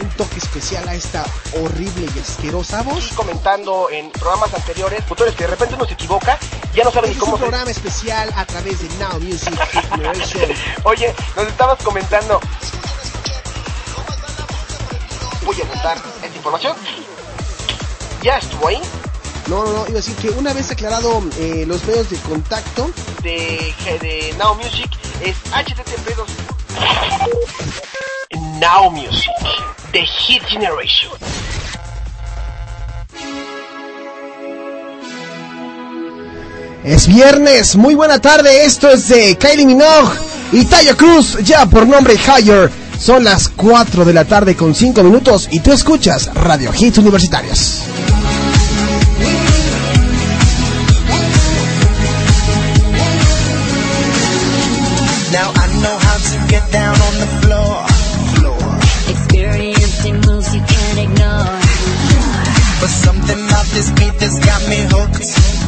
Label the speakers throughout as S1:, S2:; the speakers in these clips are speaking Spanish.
S1: Un toque especial a esta horrible y asquerosa voz.
S2: Y comentando en programas anteriores, autores que de repente uno se equivoca, ya no saben
S1: este
S2: ni cómo.
S1: Es un programa especial a través de Now Music Generation.
S2: Oye, nos estabas comentando. Voy a apuntar esta información. Ya estuvo ahí.
S1: No, no, no, iba a decir que una vez aclarado eh, los medios de contacto
S2: de, de Now Music es http Now Music, The Hit Generation.
S1: Es viernes, muy buena tarde, esto es de Kylie Minogue y Taya Cruz, ya por nombre Higher. Son las 4 de la tarde con 5 minutos y tú escuchas Radio Hits Universitarios.
S3: Now I know how to get down on the this beat that's got me hooked.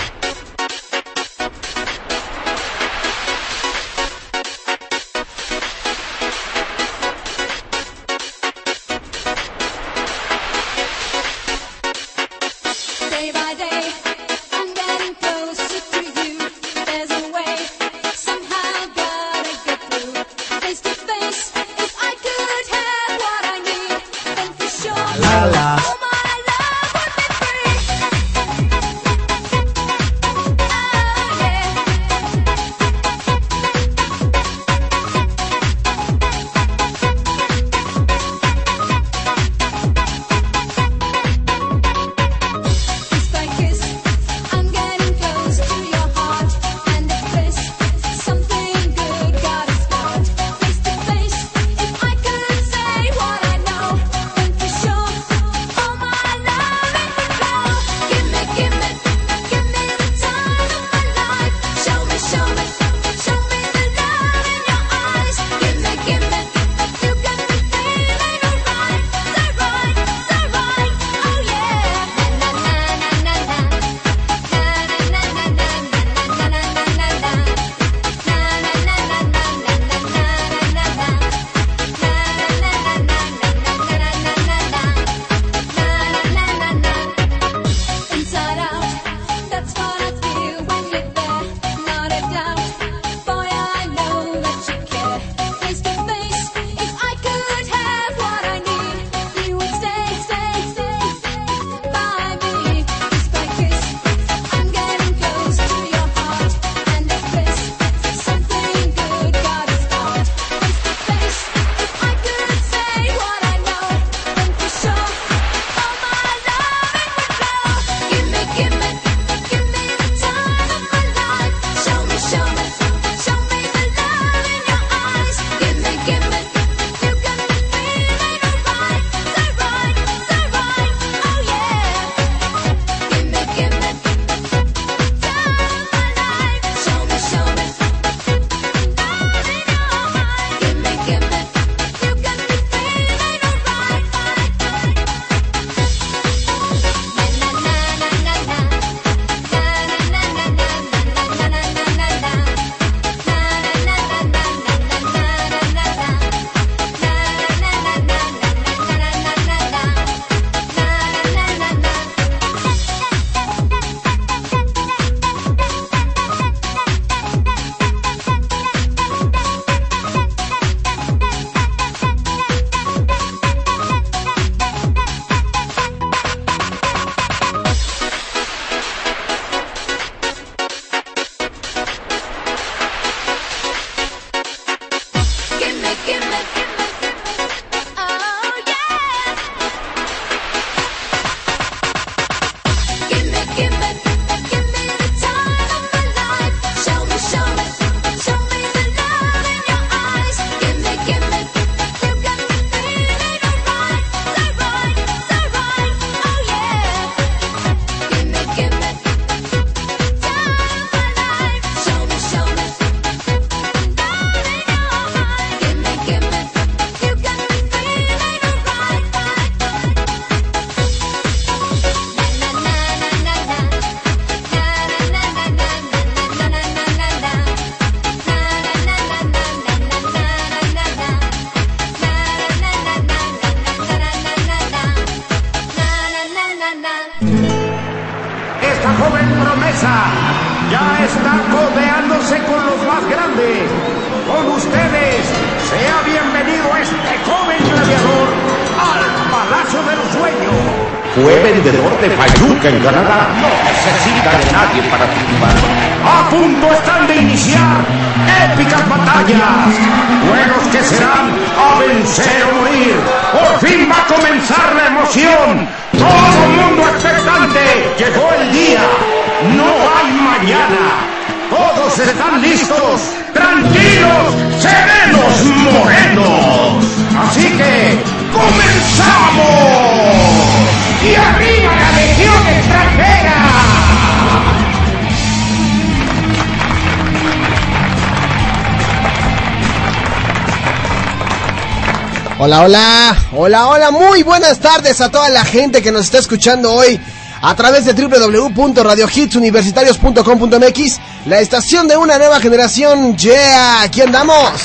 S1: Hola, hola, hola, muy buenas tardes a toda la gente que nos está escuchando hoy a través de www.radiohitsuniversitarios.com.mx, la estación de una nueva generación. Yeah, aquí andamos.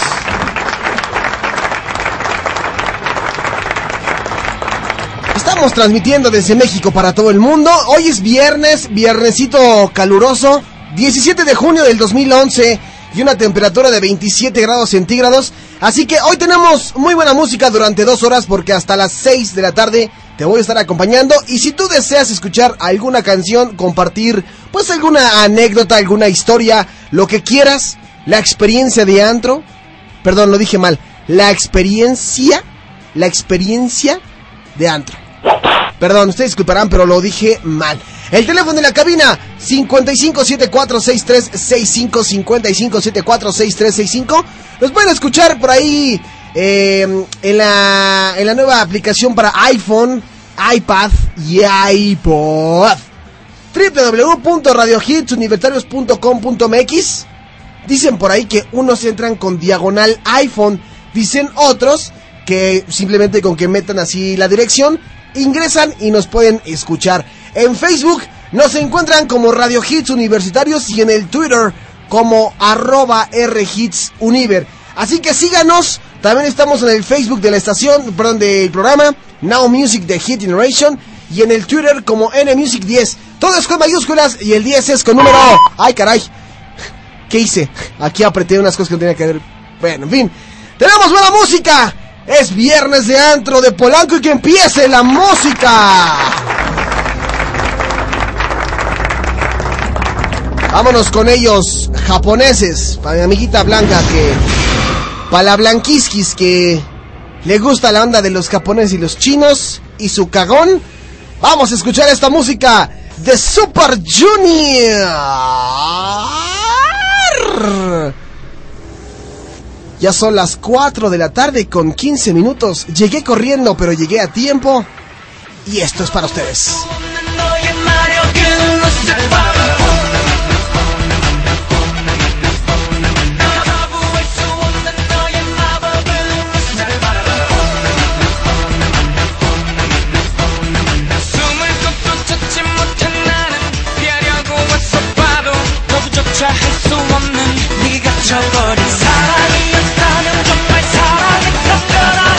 S1: Estamos transmitiendo desde México para todo el mundo. Hoy es viernes, viernesito caluroso, 17 de junio del 2011 y una temperatura de 27 grados centígrados. Así que hoy tenemos muy buena música durante dos horas porque hasta las 6 de la tarde te voy a estar acompañando. Y si tú deseas escuchar alguna canción, compartir pues alguna anécdota, alguna historia, lo que quieras, la experiencia de antro, perdón, lo dije mal, la experiencia, la experiencia de antro. Perdón, ustedes disculparán, pero lo dije mal. El teléfono de la cabina 55746365 55746365. Los pueden escuchar por ahí eh, en la en la nueva aplicación para iPhone, iPad y iPod. www.radiohitsuniversitarios.com.mx Dicen por ahí que unos entran con diagonal iPhone, dicen otros que simplemente con que metan así la dirección ingresan y nos pueden escuchar. En Facebook nos encuentran como Radio Hits Universitarios y en el Twitter como arroba rhitsuniver. Así que síganos. También estamos en el Facebook de la estación, perdón, del programa Now Music de Hit Generation y en el Twitter como NMusic 10. Todo es con mayúsculas y el 10 es con número... ¡Ay, caray! ¿Qué hice? Aquí apreté unas cosas que no tenía que ver. Bueno, en fin. ¡Tenemos buena música! Es viernes de antro de Polanco y que empiece la música. Vámonos con ellos, japoneses, para mi amiguita Blanca que... Para la Blanquisquis que le gusta la onda de los japoneses y los chinos y su cagón. Vamos a escuchar esta música de Super Junior. Ya son las 4 de la tarde con 15 minutos. Llegué corriendo, pero llegué a tiempo. Y esto es para ustedes.
S4: 숨을 꾹꾹 찾지 못한 나는 피하려고 왔어 봐도 거부조차 할 수 없는 네가 져버린 사랑이었다면 정말 사랑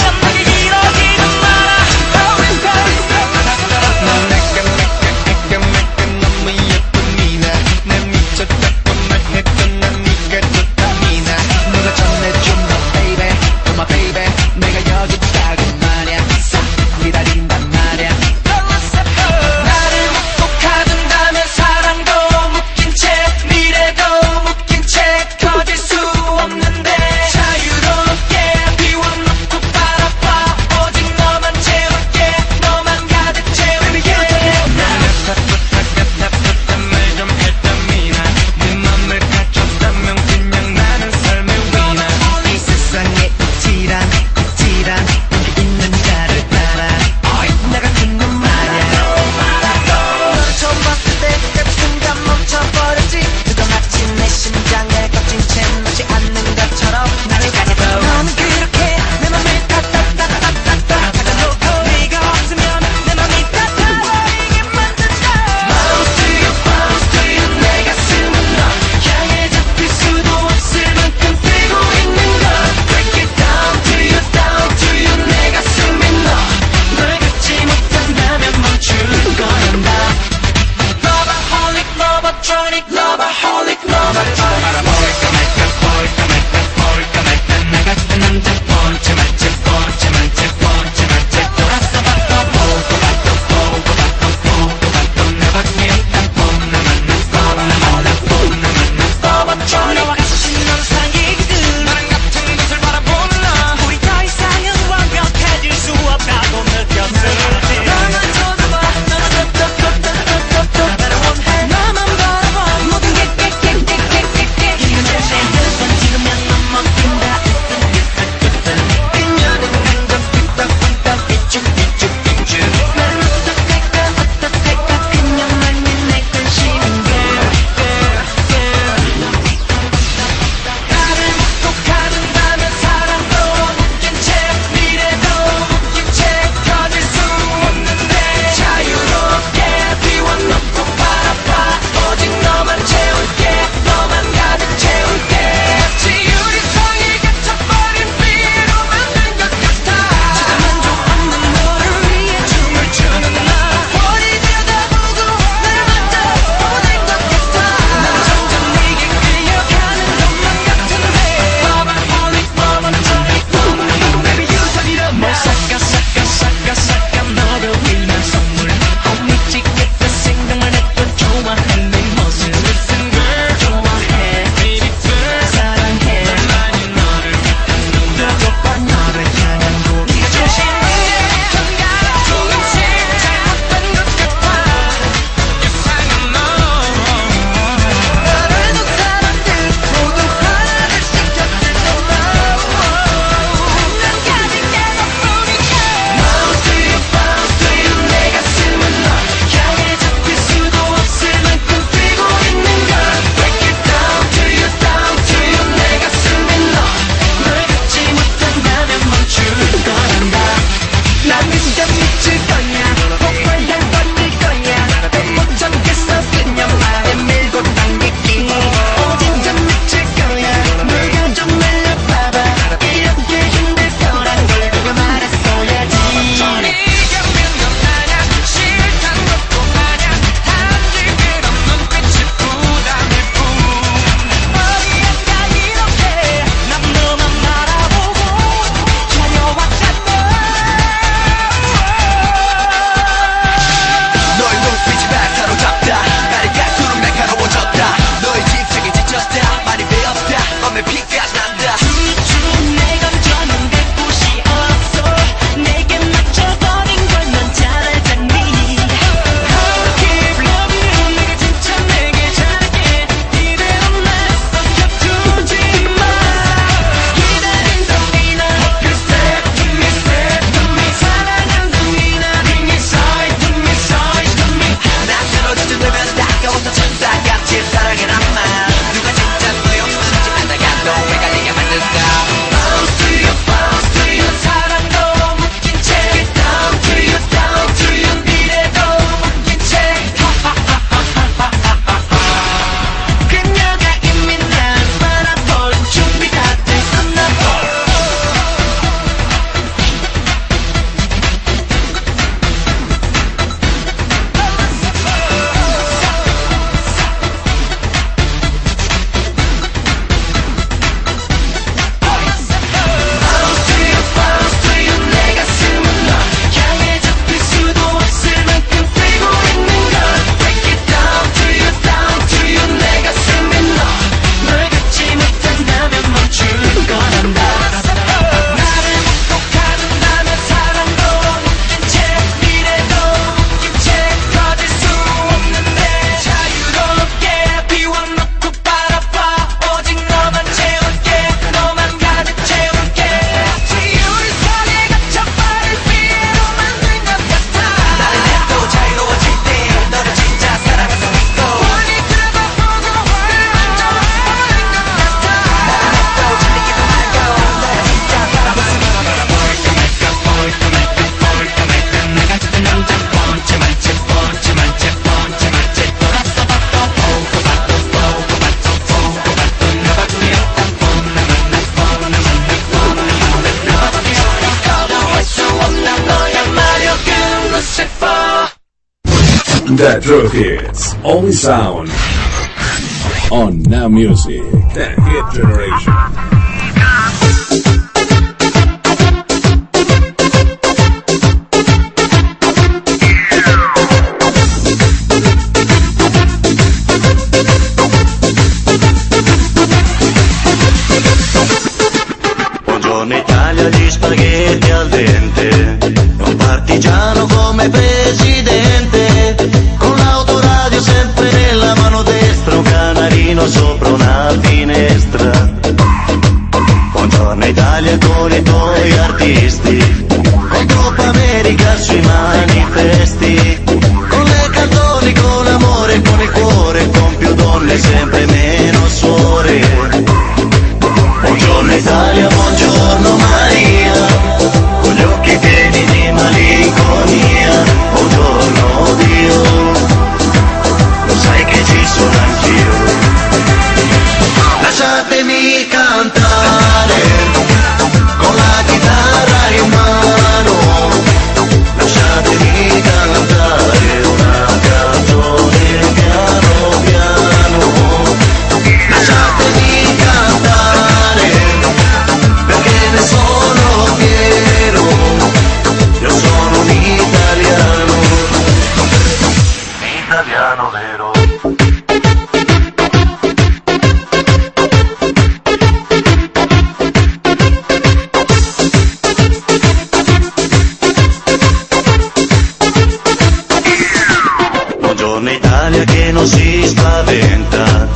S5: spaventa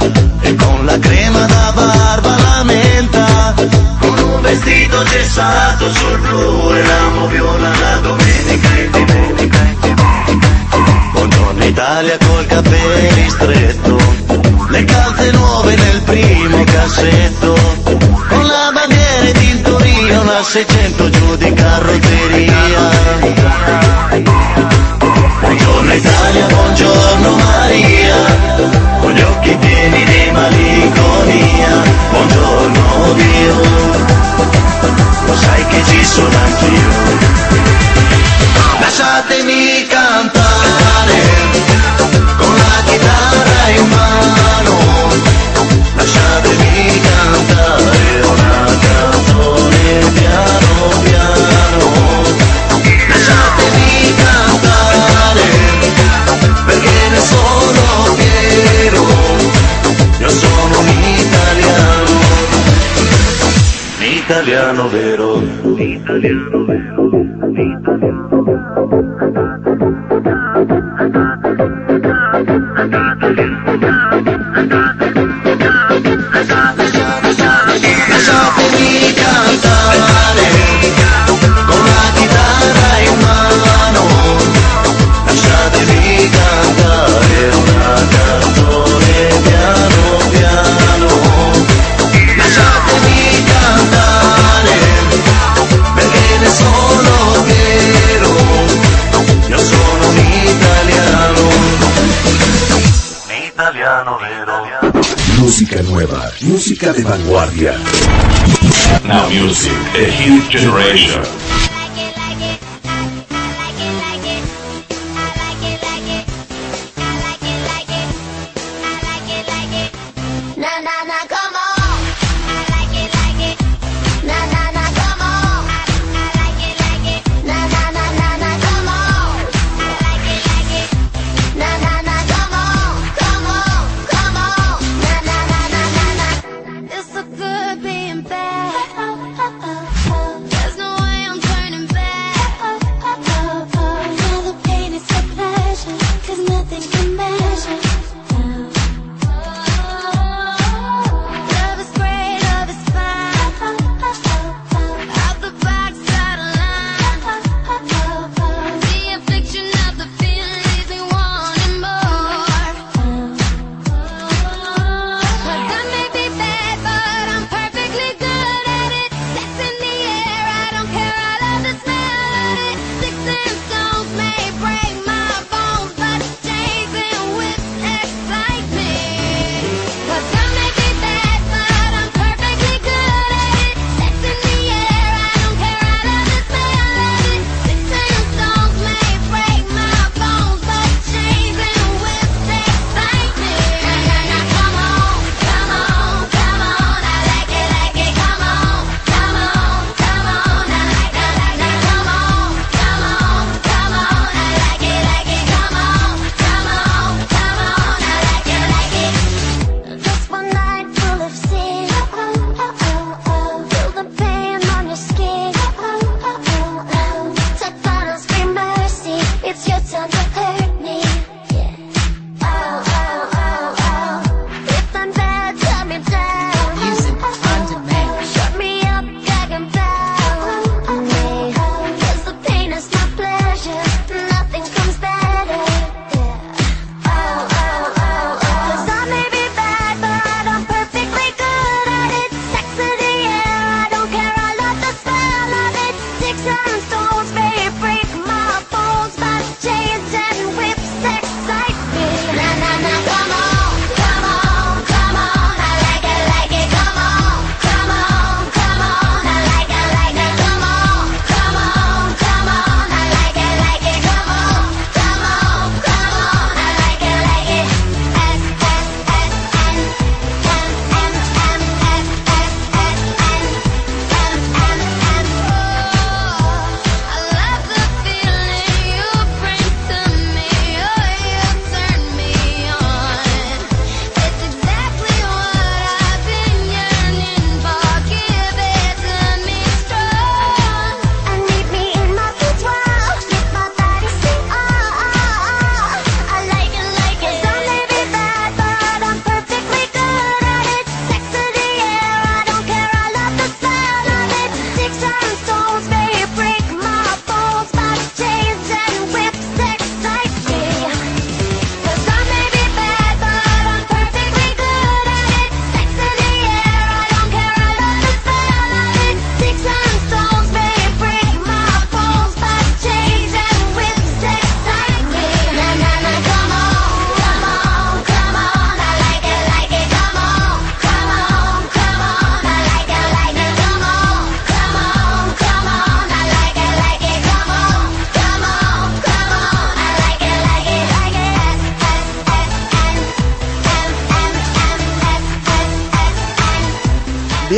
S5: e con la crema da barba la menta con un vestito cessato sul blu e l'amo viola la domenica in tv buongiorno Italia col capelli stretto le calze nuove nel primo cassetto. Con la bandiera di Tintoria una 600 giù di carrozzeria. ci sono anch'io. Lasciatemi cantare con la chitarra in mano, lasciatemi cantare una canzone piano piano, lasciatemi cantare perché ne sono fiero, io sono un italiano, un italiano vero.
S6: Thank you. de vanguardia. Now music, a huge generation.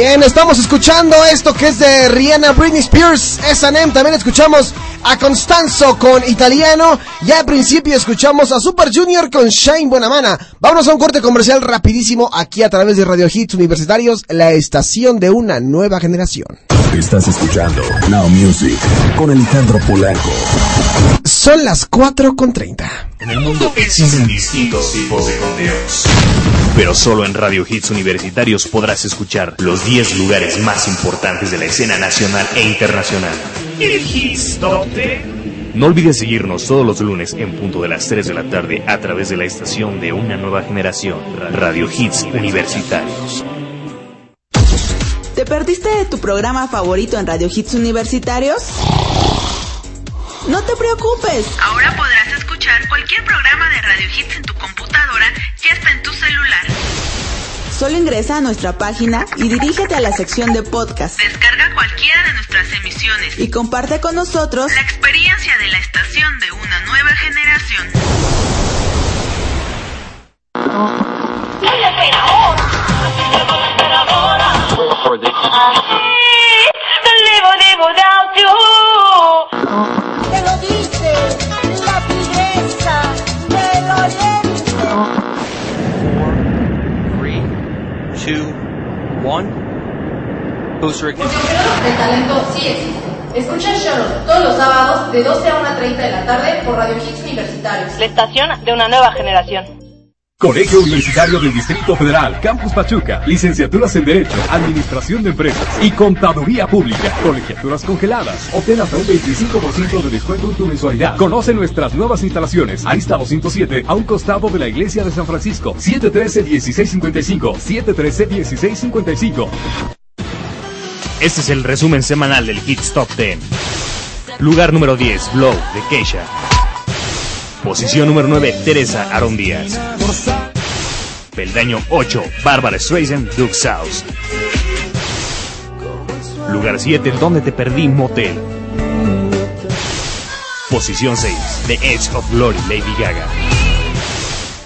S1: Bien, estamos escuchando esto que es de Rihanna Britney Spears, S&M. También escuchamos a Constanzo con Italiano. Ya al principio escuchamos a Super Junior con Shine Buenamana. Vámonos a un corte comercial rapidísimo aquí a través de Radio Hits Universitarios, la estación de una nueva generación.
S7: Estás escuchando Now Music con Alejandro Polanco.
S1: Son las 4 con 30.
S8: En el mundo existen distintos tipos de conteos. Pero solo en Radio Hits Universitarios podrás escuchar los 10 lugares más importantes de la escena nacional e internacional.
S9: El Hits Top 10.
S8: No olvides seguirnos todos los lunes en punto de las 3 de la tarde a través de la estación de una nueva generación, Radio Hits Universitarios.
S10: ¿Te perdiste de tu programa favorito en Radio Hits Universitarios? No te preocupes.
S11: Ahora podrás Hits en tu computadora y hasta en tu celular.
S10: Solo ingresa a nuestra página y dirígete a la sección de podcast
S11: Descarga cualquiera de nuestras emisiones
S10: y comparte con nosotros
S11: la experiencia
S12: de 12 a 1.30 de la tarde por Radio Hits Universitarios.
S11: La estación de una nueva generación.
S13: Colegio Universitario del Distrito Federal, Campus Pachuca, licenciaturas en Derecho, Administración de Empresas y Contaduría Pública, colegiaturas congeladas. Obtén hasta un 25% de descuento en tu mensualidad. Conoce nuestras nuevas instalaciones. Arista 207, a un costado de la Iglesia de San Francisco. 713-1655, 713-1655.
S8: Este es el resumen semanal del Hits Top 10. Lugar número 10, Blow, de Keisha. Posición número 9, Teresa Aaron Díaz. Peldaño 8, Bárbara Streisand, Duke South. Lugar 7, Donde te perdí, Motel. Posición 6, The Edge of Glory, Lady Gaga.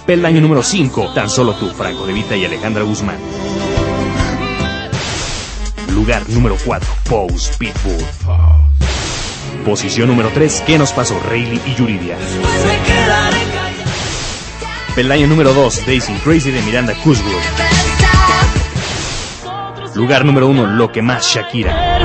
S8: Peldaño número 5, Tan solo tú, Franco De Vita y Alejandra Guzmán. Lugar número 4, Pose, Pitbull. Posición número 3, ¿Qué nos pasó? Rayleigh y Yuridia. Peldaño número 2, Daisy Crazy de Miranda Cosgrove. Lugar número 1, Lo que más Shakira.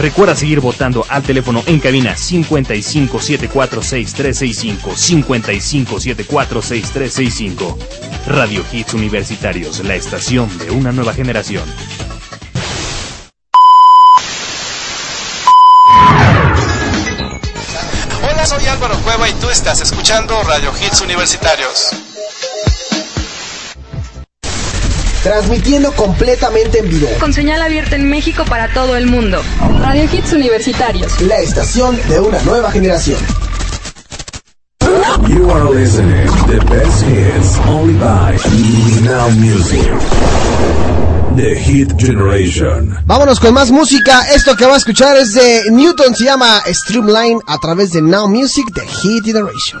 S8: Recuerda seguir votando al teléfono en cabina 55746365 55746365. Radio Hits Universitarios, la estación de una nueva generación.
S14: Álvaro Cueva y tú estás escuchando Radio Hits Universitarios.
S1: Transmitiendo completamente en vivo.
S15: Con señal abierta en México para todo el mundo. Radio Hits Universitarios.
S1: La estación de una nueva generación.
S7: You are listening the best hits only by Now Music. The Hit Generation.
S1: Vámonos con más música. Esto que va a escuchar es de Newton, se llama Streamline a través de Now Music de Hit Generation.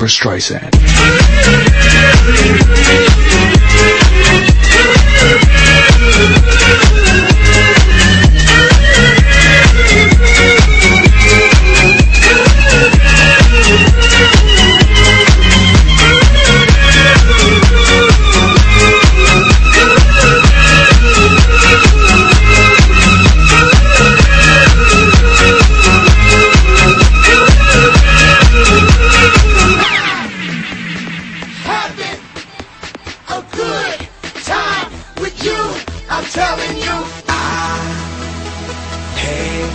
S4: Barbara Streisand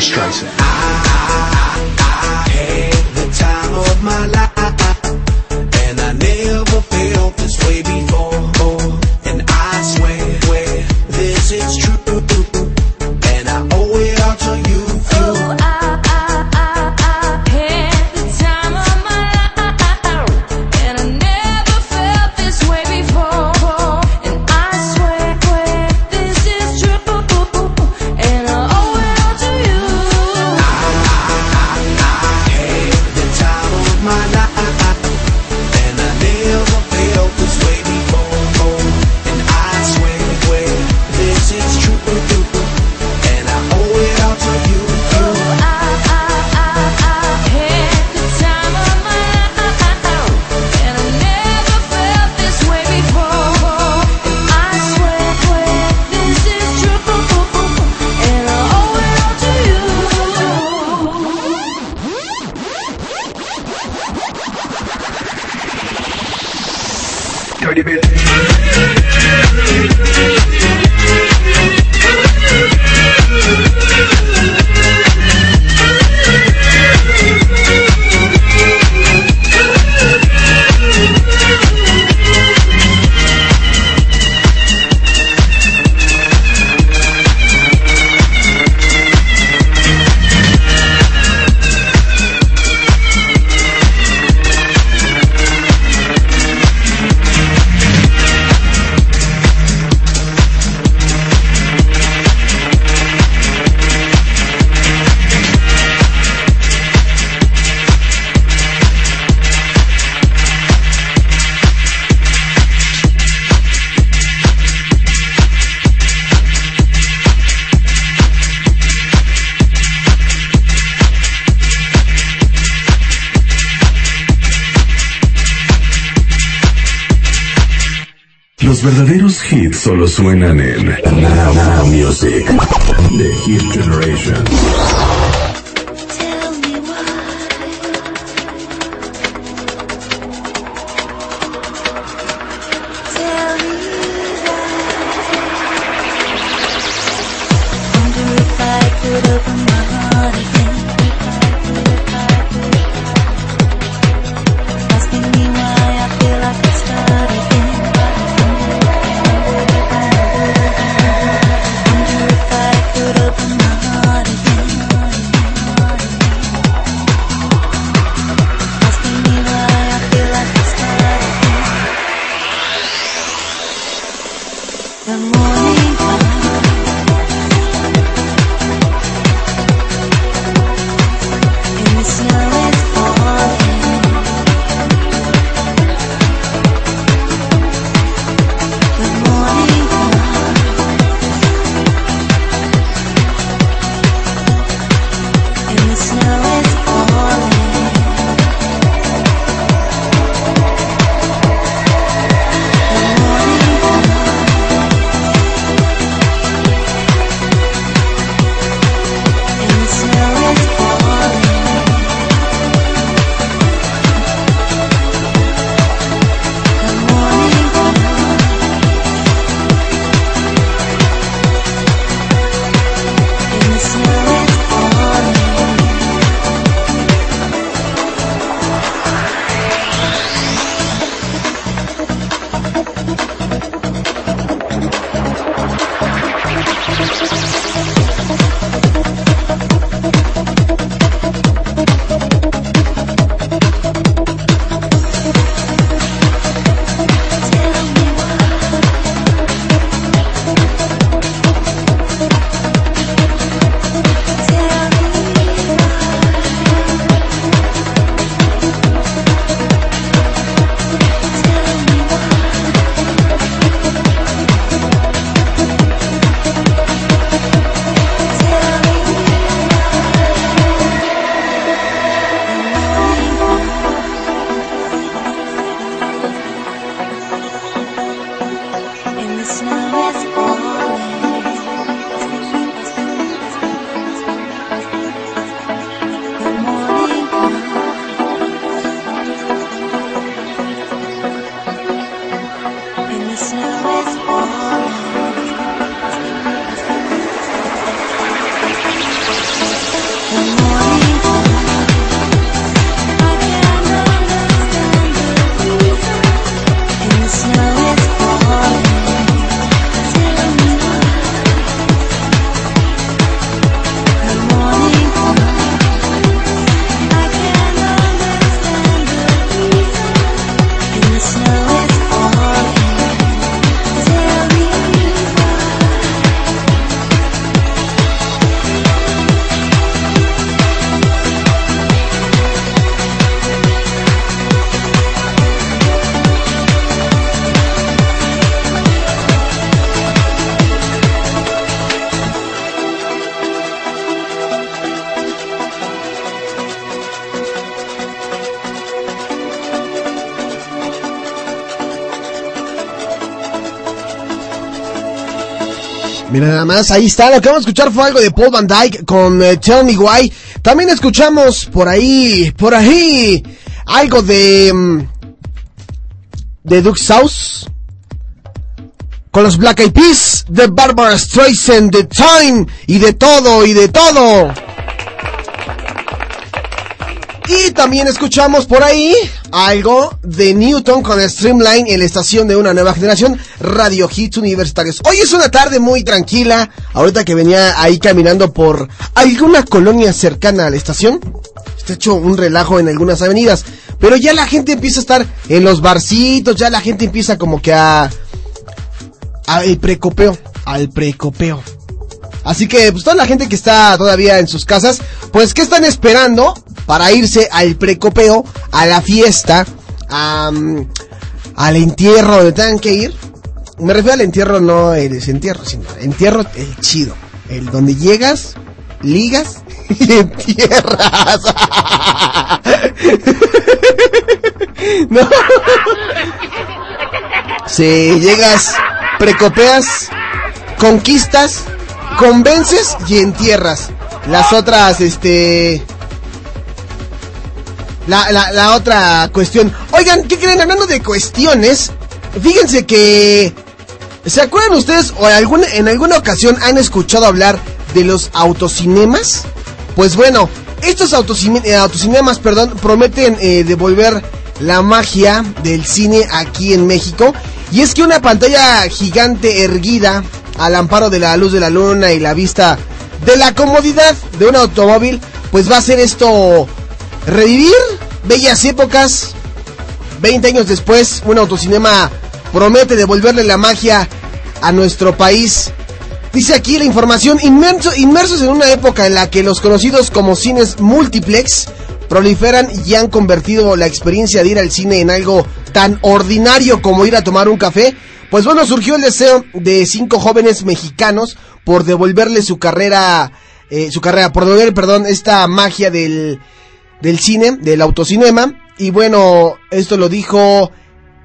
S4: Streisand.
S7: Verdaderos hits solo suenan en Now Music. The Hit Generation.
S1: Nada más, ahí está. Lo que vamos a escuchar fue algo de Paul Van Dyke con eh, Tell Me Why. También escuchamos por ahí, por ahí, algo de... mm, de Duke South. Con los Black Eyed Peas, de Barbara Streisand, de Time, y de todo, y de todo. Y también escuchamos por ahí algo de Newton con Streamline en la estación de una nueva generación, Radio Hits Universitarios. Hoy es una tarde muy tranquila, ahorita que venía ahí caminando por alguna colonia cercana a la estación. Está hecho un relajo en algunas avenidas, pero ya la gente empieza a estar en los barcitos, ya la gente empieza como que a... al precopeo, al precopeo. Así que, pues toda la gente que está todavía en sus casas, pues, ¿qué están esperando para irse al precopeo, a la fiesta, al entierro donde tengan que ir? Me refiero al entierro, no el desentierro, sino el entierro el chido. El donde llegas, ligas y entierras. no. Si llegas, precopeas, conquistas, convences y entierras. Las otras, este... La, la, otra cuestión. Oigan, ¿qué creen? Hablando de cuestiones, fíjense que... ¿Se acuerdan ustedes o en alguna ocasión han escuchado hablar de los autocinemas? Pues bueno, estos autocine- eh, autocinemas, perdón, prometen eh, devolver la magia del cine aquí en México. Y es que una pantalla gigante erguida al amparo de la luz de la luna y la vista de la comodidad de un automóvil, pues va a hacer esto revivir bellas épocas. 20 años después, un autocinema promete devolverle la magia a nuestro país. Dice aquí la información, inmerso- inmersos en una época en la que los conocidos como cines multiplex proliferan y han convertido la experiencia de ir al cine en algo tan ordinario como ir a tomar un café, pues bueno, surgió el deseo de cinco jóvenes mexicanos por devolverle su carrera, eh, su carrera, por devolver, perdón, esta magia del, del cine, del autocinema. Y bueno, esto lo dijo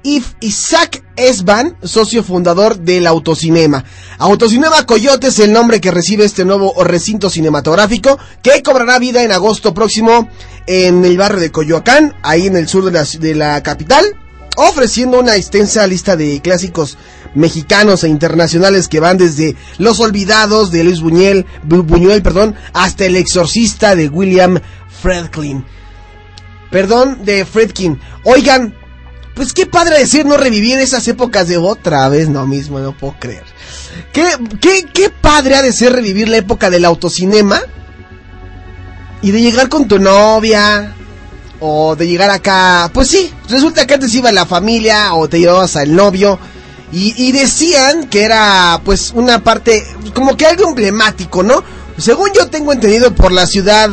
S1: If Isaac Esban, socio fundador del Autocinema. Autocinema Coyote es el nombre que recibe este nuevo recinto cinematográfico que cobrará vida en agosto próximo en el barrio de Coyoacán, ahí en el sur de la, de la capital, ofreciendo una extensa lista de clásicos mexicanos e internacionales que van desde Los Olvidados de Luis Buñuel, Bu- Buñuel, perdón, hasta El Exorcista de William Friedkin. Perdón, de Friedkin. Oigan, pues qué padre decir no revivir esas épocas de otra vez, no mismo, no puedo creer. Qué, qué, qué padre ha de ser revivir la época del autocinema y de llegar con tu novia o de llegar acá, pues sí, resulta que antes iba la familia o te llevabas al novio y decían que era pues una parte, como que algo emblemático, ¿no? Según yo tengo entendido por la ciudad,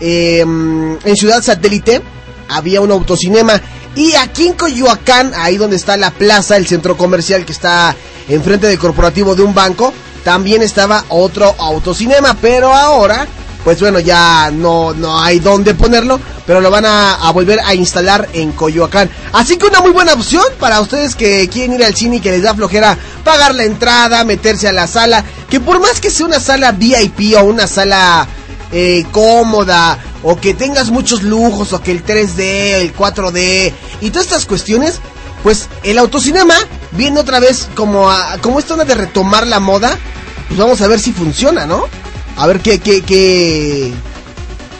S1: eh, en Ciudad Satélite había un autocinema y aquí en Coyoacán, ahí donde está la plaza, el centro comercial que está enfrente del corporativo de un banco, también estaba otro autocinema, pero ahora, pues bueno, ya no, no hay dónde ponerlo, pero lo van a volver a instalar en Coyoacán. Así que una muy buena opción para ustedes que quieren ir al cine y que les da flojera pagar la entrada, meterse a la sala, que por más que sea una sala VIP o una sala eh, cómoda o que tengas muchos lujos o que el 3D, el 4D y todas estas cuestiones, pues el autocinema viene otra vez como a, como esta onda de retomar la moda, pues vamos a ver si funciona, ¿no? A ver qué qué qué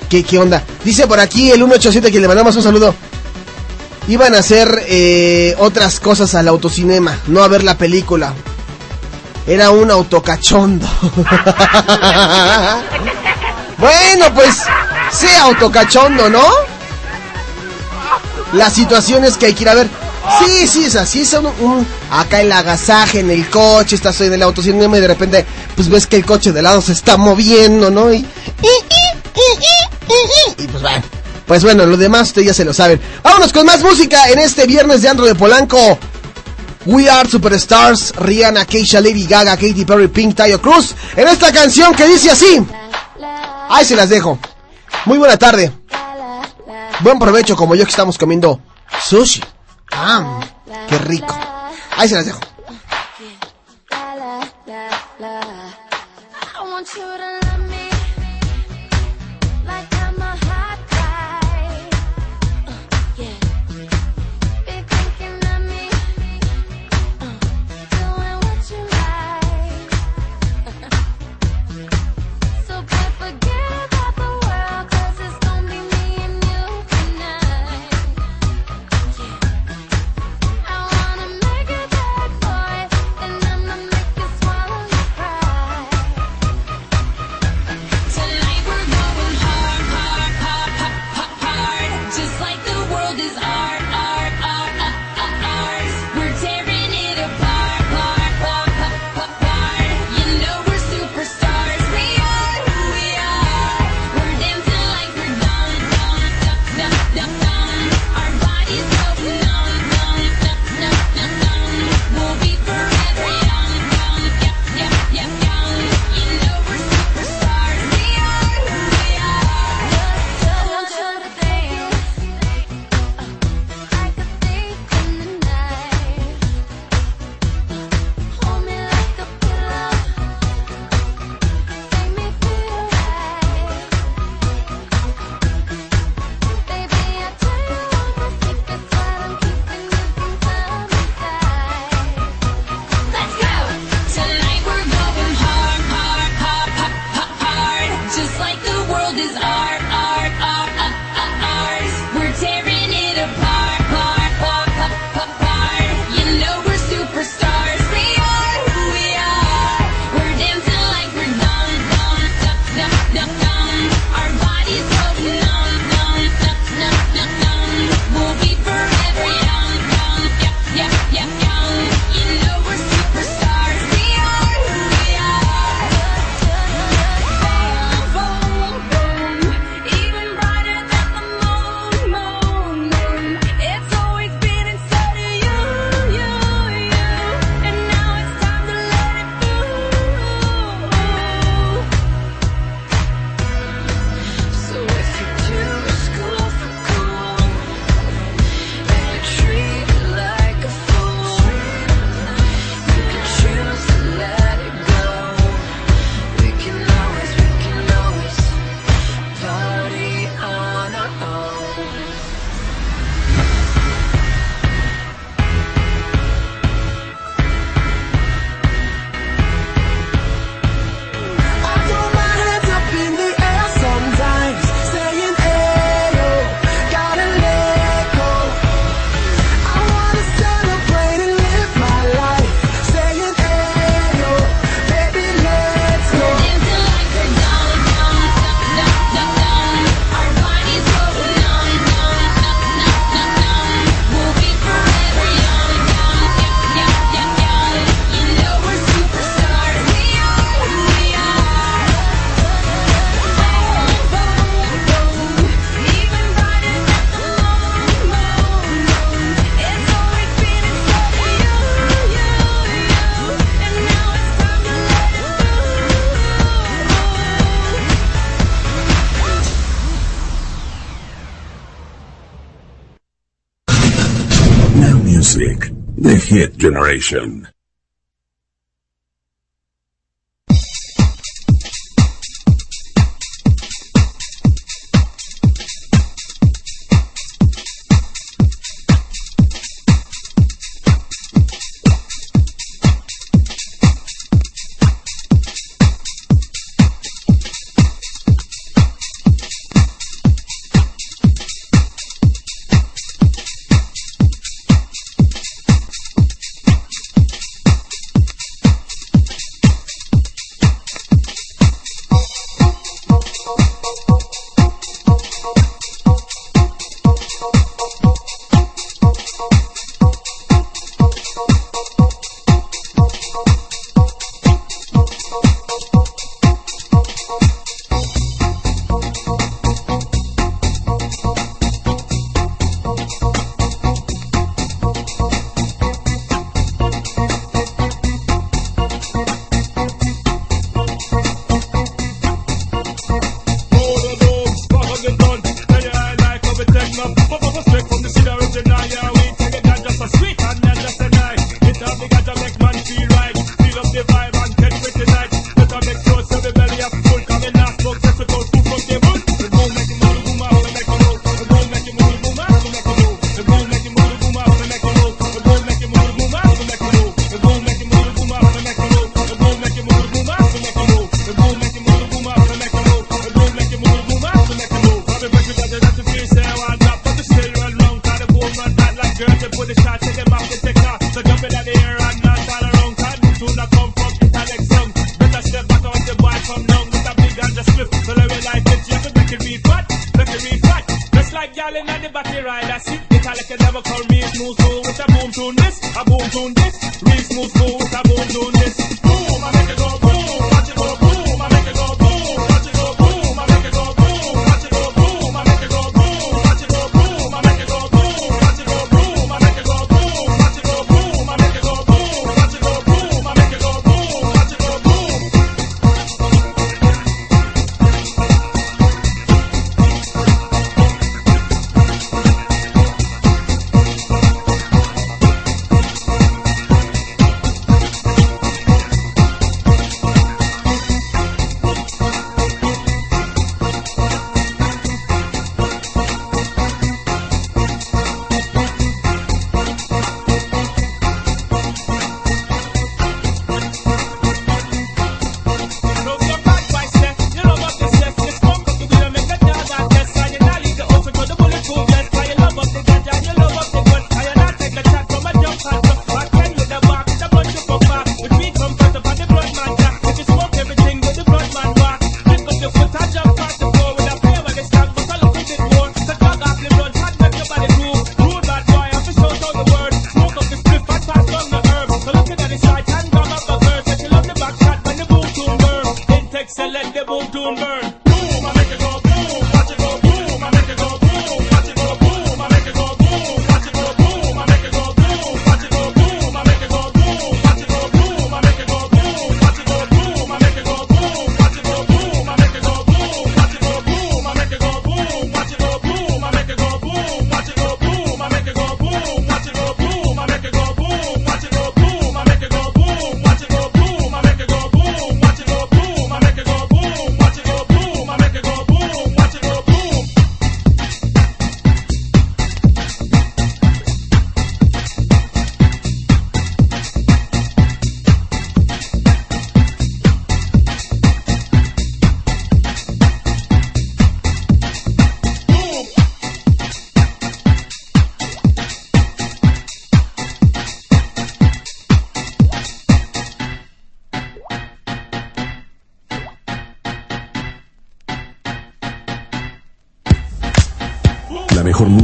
S1: qué, qué onda. Dice por aquí el 187 que le mandamos un saludo. Iban a hacer eh, otras cosas al autocinema, no a ver la película. Era un autocachondo. Bueno, pues sea autocachondo, ¿no? Las situaciones que hay que ir a ver. Sí, sí, es así, es un, acá el agasaje en el coche, estás en el autocinema y de repente pues ves que el coche de lado se está moviendo, ¿no? Y, y pues bueno, pues bueno, lo demás ustedes ya se lo saben. Vámonos con más música en este viernes de Andro de Polanco. We Are Superstars, Rihanna, Keisha, Lady Gaga, Katy Perry, Pink, Tayo Cruz, en esta canción que dice así. Ahí se las dejo. Muy buena tarde. Buen provecho como yo que estamos comiendo sushi. Ah, qué rico. Ahí se las dejo.
S16: Hit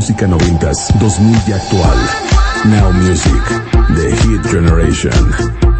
S6: música noventas, 2000 y actual. Now Music, The Hit Generation.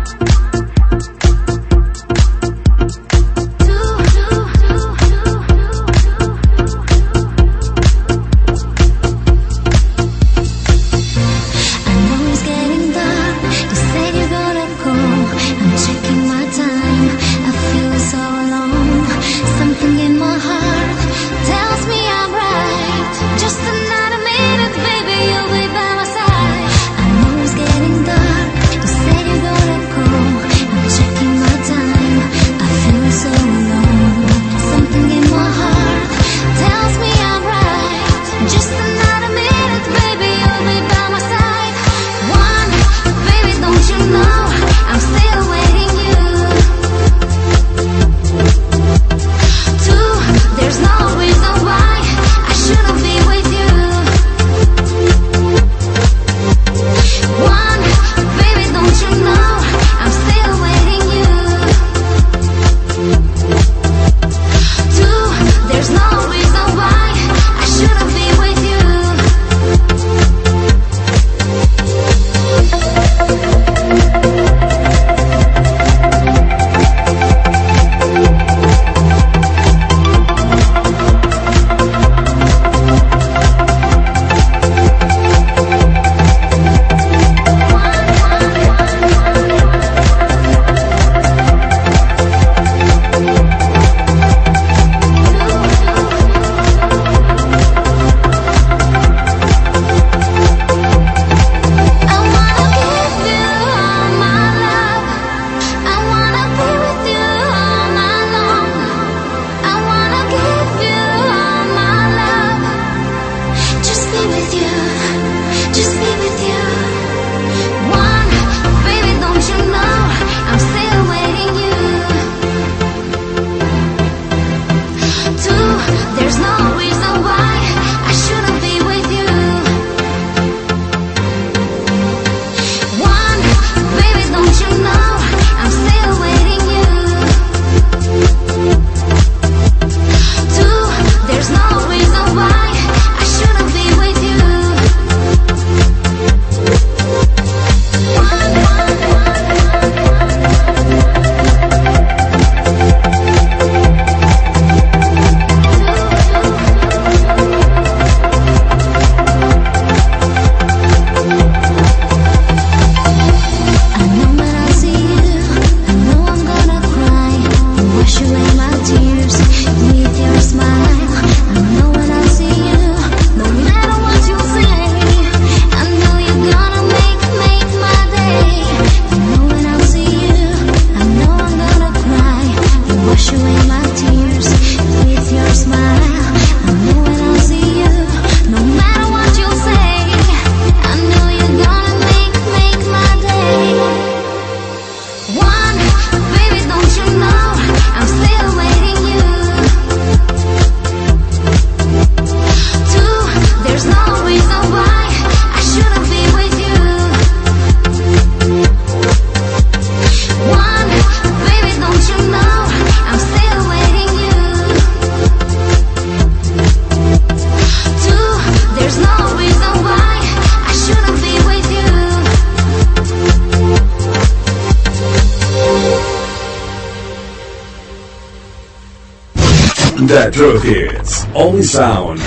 S17: Sound.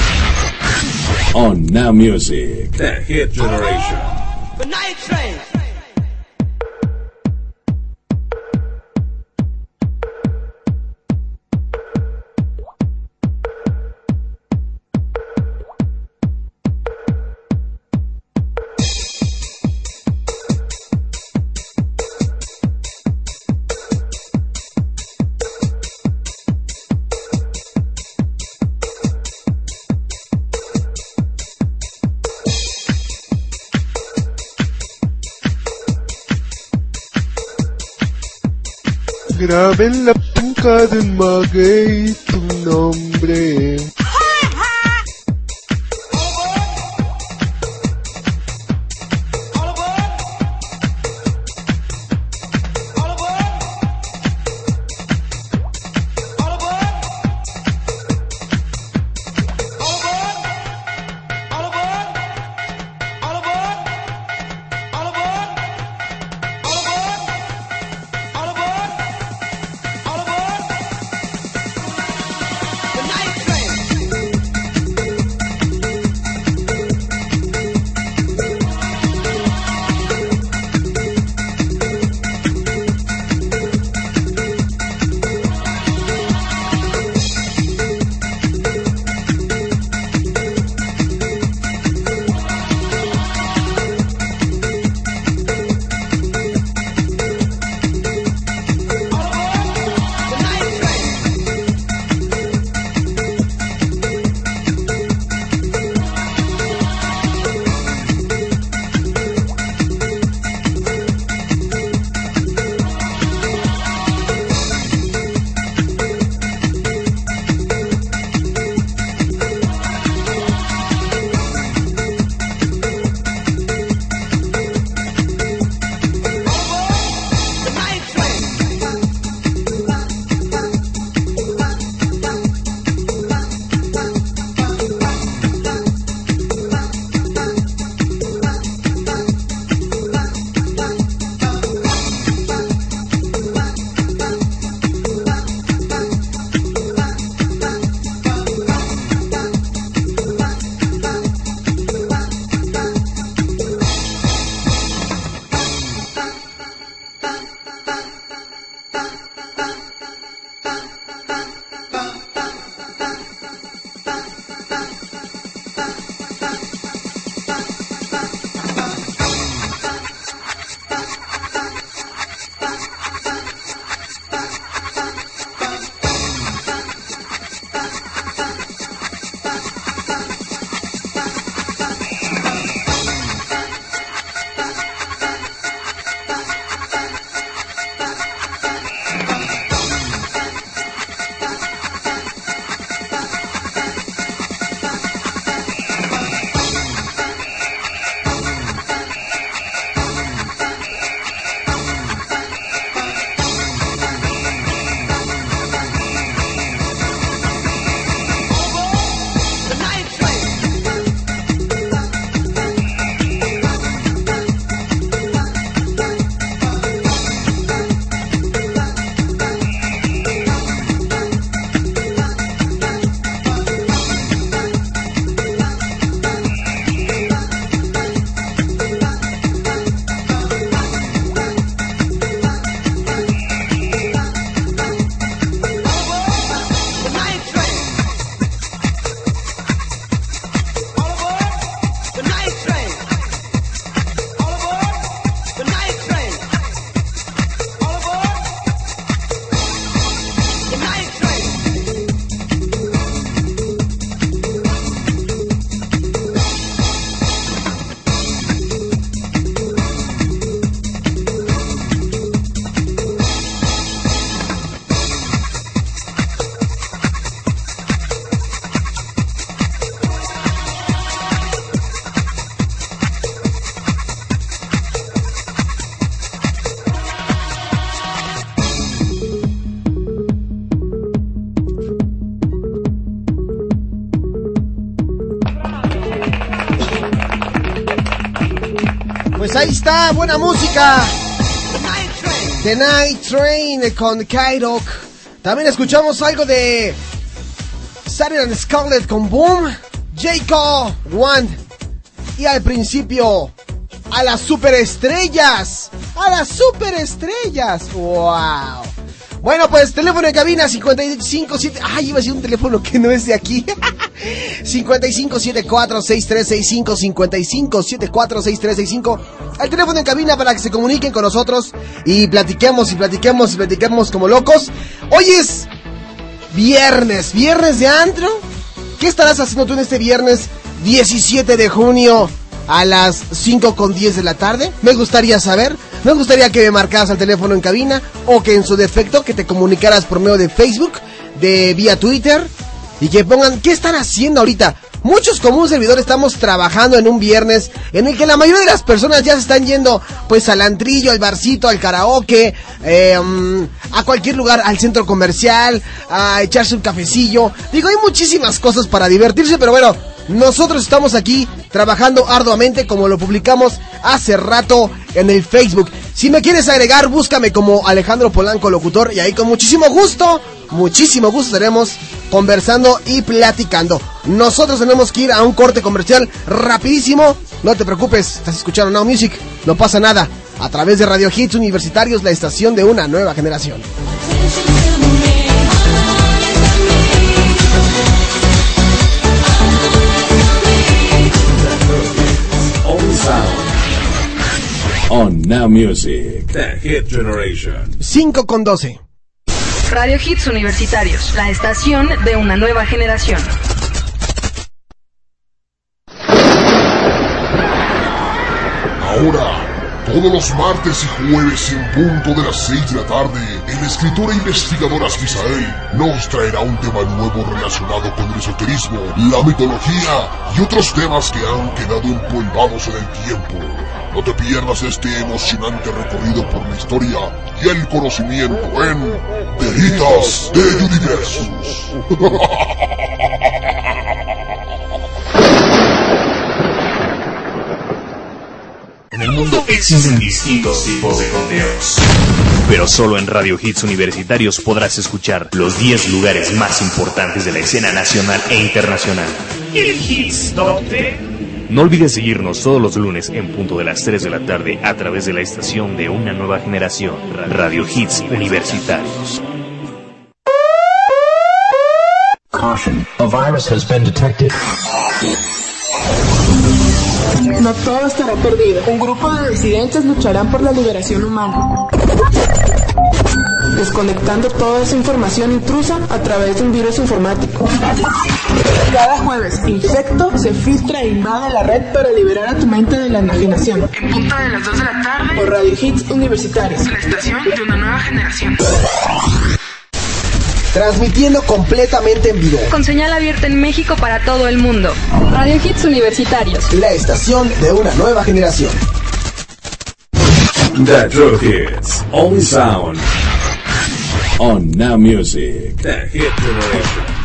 S17: On Now Music. The Hit Generation.
S3: Grave en la punca del maguey tu nombre.
S1: Buena música. The Night Train con Kairok. También escuchamos algo de Saturday and Scarlet con Boom, Jacob, One. Y al principio, a las superestrellas. A las superestrellas. ¡Wow! Bueno, pues teléfono de cabina 557. Ay, iba a decir un teléfono que no es de aquí. 55746365 55746365. El teléfono de cabina para que se comuniquen con nosotros y platiquemos y platiquemos y platiquemos como locos. Hoy es viernes, viernes de antro. ¿Qué estarás haciendo tú en este viernes 17 de junio a las 5 con 10 de la tarde? Me gustaría saber. Me gustaría que me marcaras al teléfono en cabina o que en su defecto que te comunicaras por medio de Facebook, de vía Twitter y que pongan qué están haciendo ahorita. Muchos como un servidor estamos trabajando en un viernes en el que la mayoría de las personas ya se están yendo pues al antrillo, al barcito, al karaoke, eh, mm, a cualquier lugar, al centro comercial, a echarse un cafecillo. Digo, hay muchísimas cosas para divertirse, pero bueno, nosotros estamos aquí trabajando arduamente como lo publicamos hace rato en el Facebook. Si me quieres agregar, búscame como Alejandro Polanco Locutor y ahí con muchísimo gusto, muchísimo gusto estaremos conversando y platicando. Nosotros tenemos que ir a un corte comercial rapidísimo. No te preocupes, estás escuchando Now Music, no pasa nada. A través de Radio Hits Universitarios, la estación de una nueva generación.
S7: On Now Music. The Hit Generation.
S1: 5 con 12.
S15: Radio Hits Universitarios, la estación de una nueva generación.
S18: Ahora, todos los martes y jueves en punto de las 6 de la tarde, el escritor e investigador Asquisael nos traerá un tema nuevo relacionado con el esoterismo, la mitología y otros temas que han quedado empolvados en el tiempo. No te pierdas este emocionante recorrido por la historia y el conocimiento en Veritas de Universus.
S8: En el mundo existen distintos tipos de conteos. Pero solo en Radio Hits Universitarios podrás escuchar los 10 lugares más importantes de la escena nacional e internacional.
S9: El Hits Top 10.
S8: No olvides seguirnos todos los lunes en punto de las 3 de la tarde a través de la estación de una nueva generación, Radio Hits Universitarios.
S19: Caution, a virus has been detected.
S20: No todo estará perdido. Un grupo de disidentes lucharán por la liberación humana. Desconectando toda esa información intrusa a través de un virus informático. Cada jueves, Infecto se filtra e invade la red para liberar a tu mente de la enajenación. En punta de las 2 de la tarde. Por Radio Hits Universitarios. La estación de una nueva generación.
S1: Transmitiendo completamente en vivo.
S15: Con señal abierta en México para todo el mundo. Radio Hits Universitarios.
S1: La estación de una nueva generación.
S7: The True Hits. Only sound. On Now Music. The Hit Generation.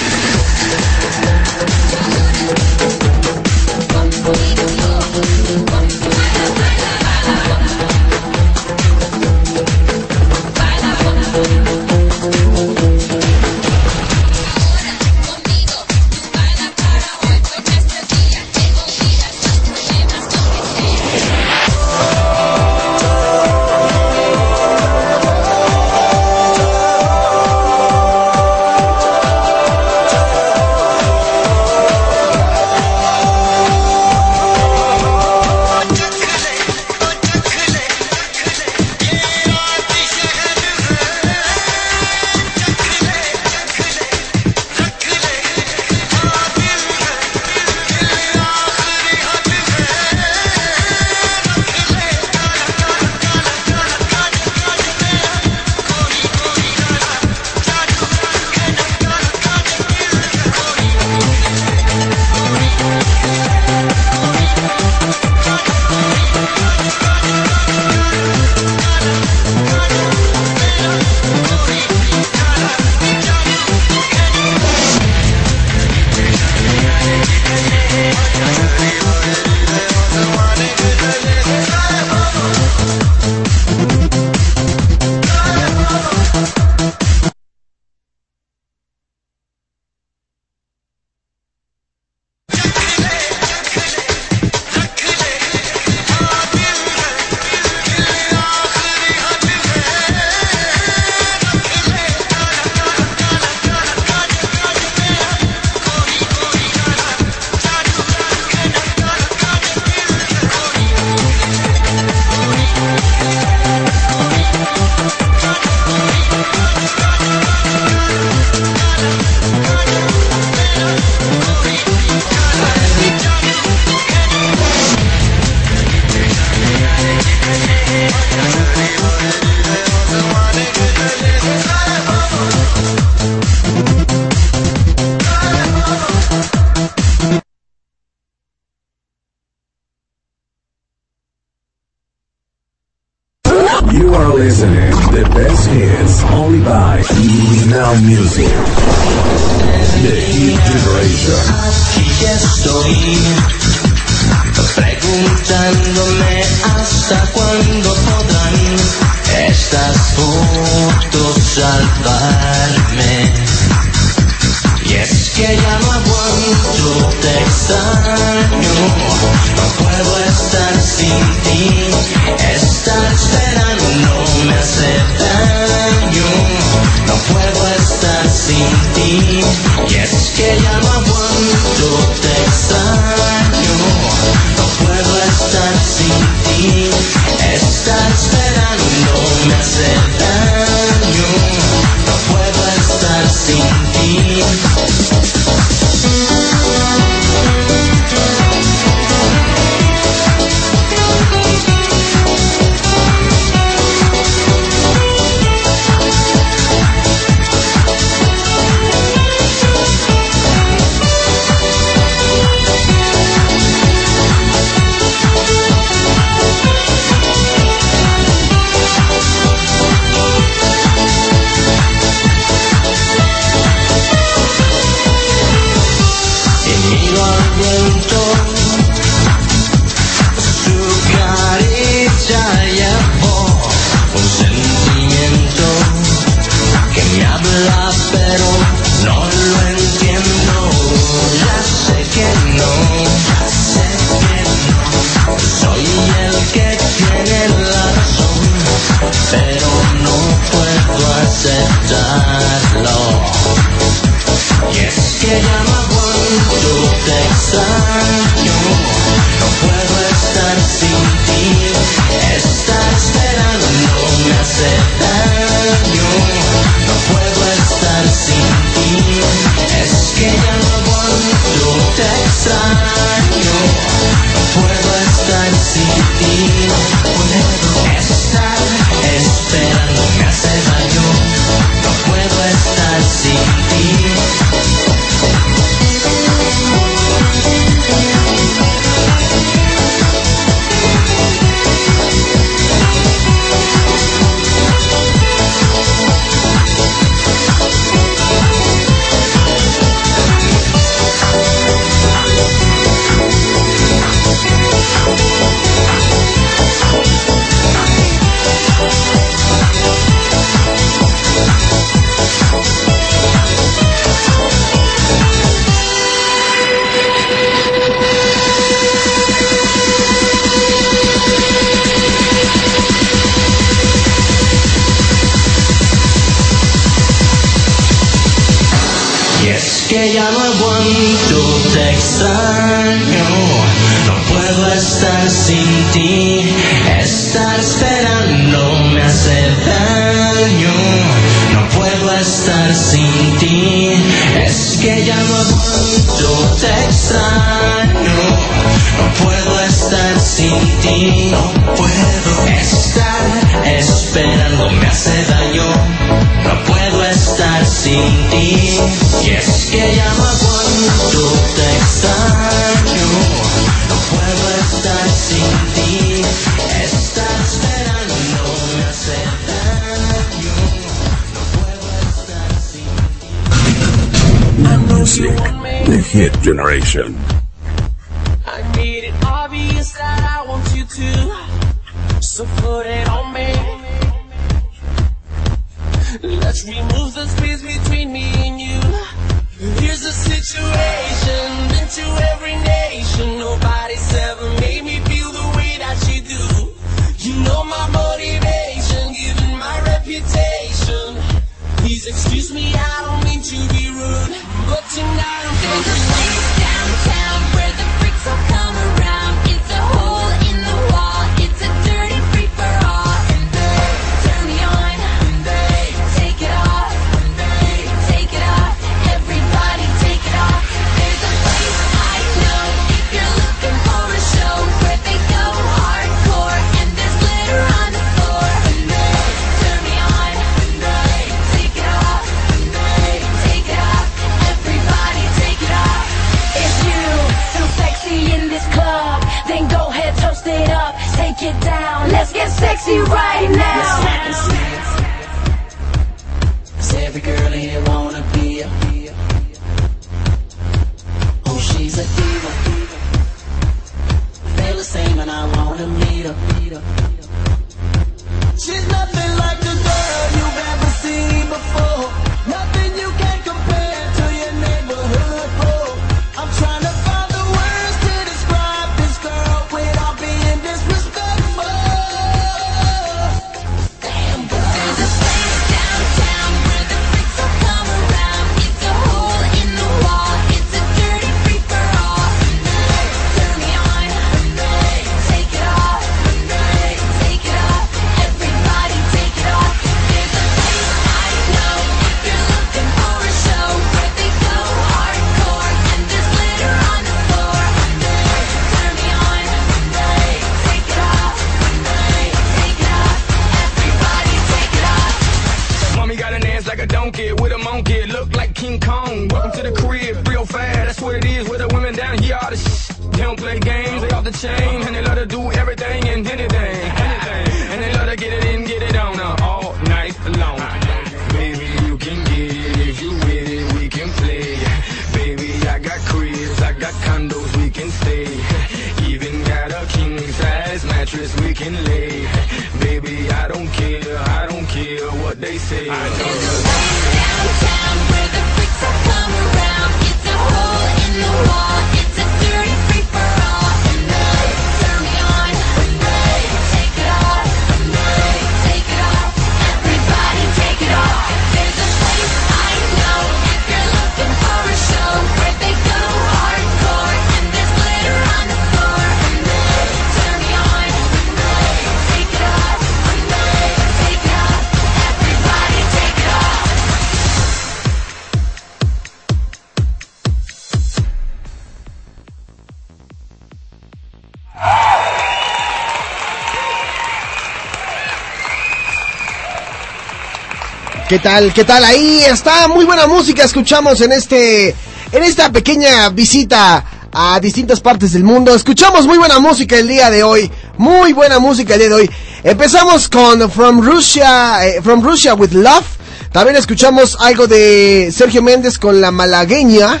S1: ¿Qué tal? ¿Qué tal? Ahí está muy buena música escuchamos en este en esta pequeña visita a distintas partes del mundo. Escuchamos muy buena música el día de hoy. Muy buena música el día de hoy. Empezamos con From Russia eh, From Russia with Love. También escuchamos algo de Sergio Méndez con la malagueña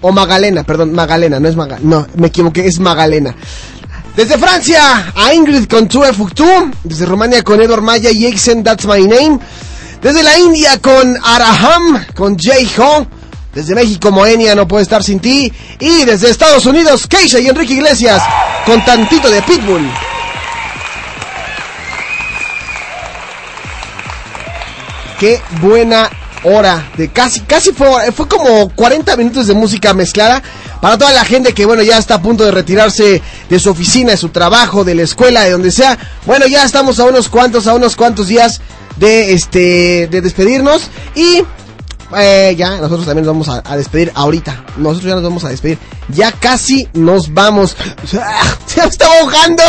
S1: o Magalena, perdón, Magalena, no es Magalena, no, me equivoqué, es Magalena. Desde Francia, a Ingrid con Tue Fuctu. Desde Rumania con Edward Maya y Exen, That's My Name. Desde la India con Araham, con Jay Ho. Desde México, Moenia, No Puede Estar Sin Ti. Y desde Estados Unidos, Keisha y Enrique Iglesias, con tantito de Pitbull. Qué buena hora de casi, casi fue, fue como 40 minutos de música mezclada para toda la gente que bueno ya está a punto de retirarse de su oficina, de su trabajo, de la escuela, de donde sea. Bueno, ya estamos a unos cuantos, a unos cuantos días de este, de despedirnos y eh, ya nosotros también nos vamos a, a despedir ahorita. Nosotros ya nos vamos a despedir. Ya casi nos vamos. Se me está ahogando.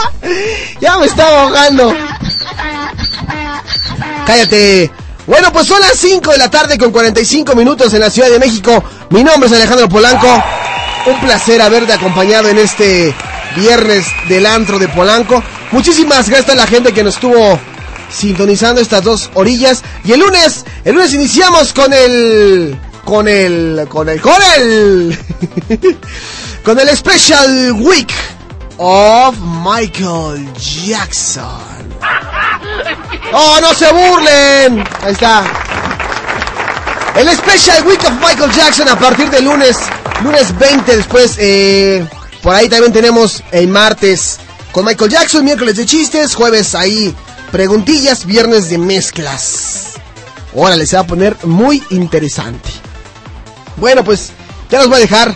S1: ya me está ahogando. Cállate. Bueno, pues son las 5 de la tarde con 45 minutos en la Ciudad de México. Mi nombre es Alejandro Polanco. Un placer haberte acompañado en este viernes del antro de Polanco. Muchísimas gracias a la gente que nos estuvo sintonizando estas dos orillas. Y el lunes, el lunes iniciamos con el... Con el... Con el... Con el... con el Special Week of Michael Jackson. ¡Oh, no se burlen! Ahí está. El Special Week of Michael Jackson a partir del lunes, lunes 20, después, eh, por ahí también tenemos el martes con Michael Jackson, miércoles de chistes, jueves ahí preguntillas, viernes de mezclas. Órale, se va a poner muy interesante. Bueno, pues ya nos voy a dejar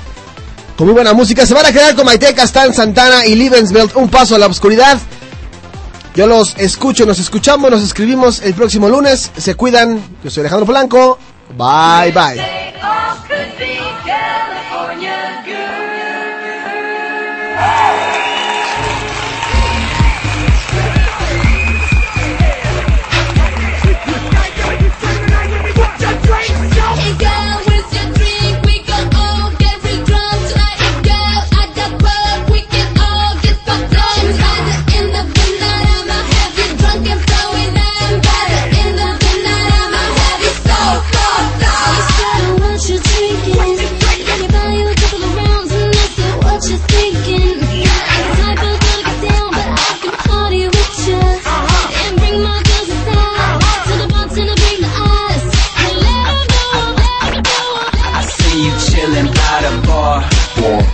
S1: con muy buena música. Se van a quedar con Maite Castán, Santana y Livensbelt, un paso a la oscuridad. Yo los escucho, nos escuchamos, nos escribimos el próximo lunes. Se cuidan. Yo soy Alejandro Blanco. Bye bye.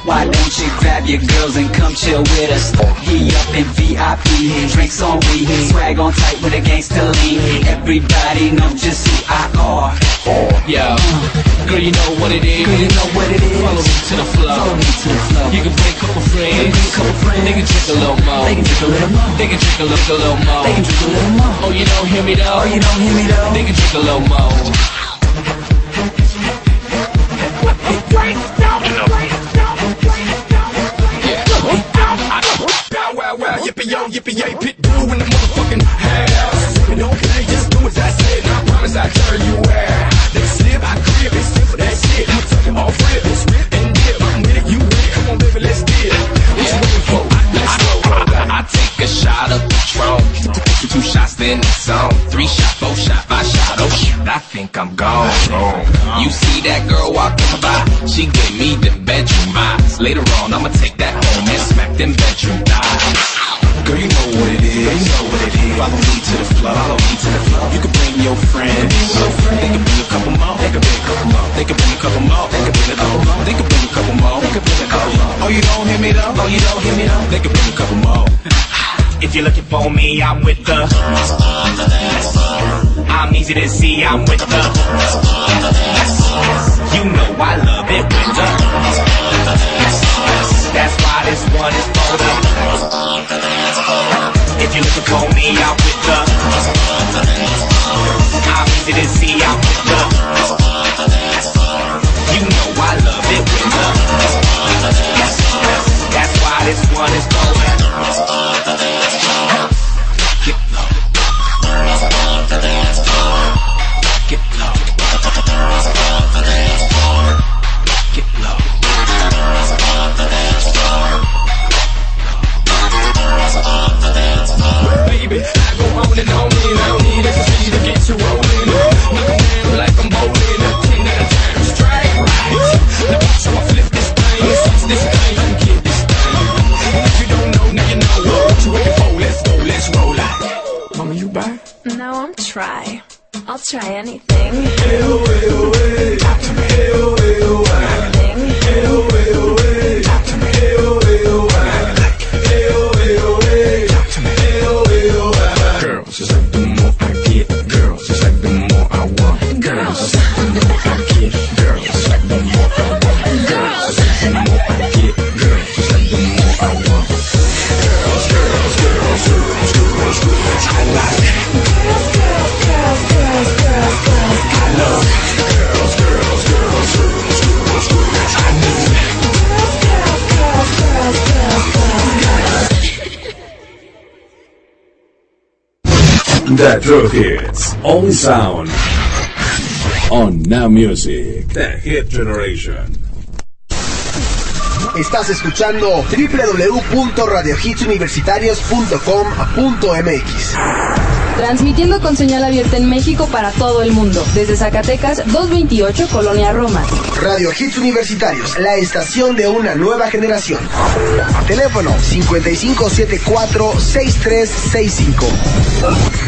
S21: Why don't you grab your girls and come chill with us? He up in VIP, drinks on me, swag on tight with a gangster lean. Everybody know just who I are.
S22: Yo, girl, you know what it is.
S21: Girl, you know what it is.
S22: Follow me to the flow.
S21: Follow me to the flow.
S22: You can bring a couple friends.
S21: Bring a couple friends.
S22: They can drink a little more.
S21: They can drink a little more.
S22: They can drink a little, a little more.
S21: They can drink a little more.
S22: Oh, you don't hear me though.
S21: Oh, you don't hear me though.
S22: They can drink a little more. Bow
S21: she gave me the bedroom vibes. Later on, I'ma take that home and smack them bedroom thighs. Girl, you know what it is. Girl, you know what it is. Follow me to the floor. Follow me to the floor. You can bring your friends. They can bring a couple more. They can bring a couple more. They can bring a couple more. They can bring a couple more. They can bring a couple more. They can bring a couple more. Oh, you don't hear me though? Oh, you don't hear me though? They can bring a couple more.
S23: If you're looking for me, I'm with the. I'm easy to see, I'm with the. Know I love it with the. That's why this one is for the. If you're looking for me, I'm with the. I'm easy to see, I'm
S17: The True Hits. Only sound. On Now Music. The Hit Generation.
S1: Estás escuchando www.radiohitsuniversitarios.com.mx.
S15: Transmitiendo con señal abierta en México para todo el mundo. Desde Zacatecas 228, Colonia Roma.
S1: Radio Hits Universitarios, la estación de una nueva generación. Teléfono 5574-6365.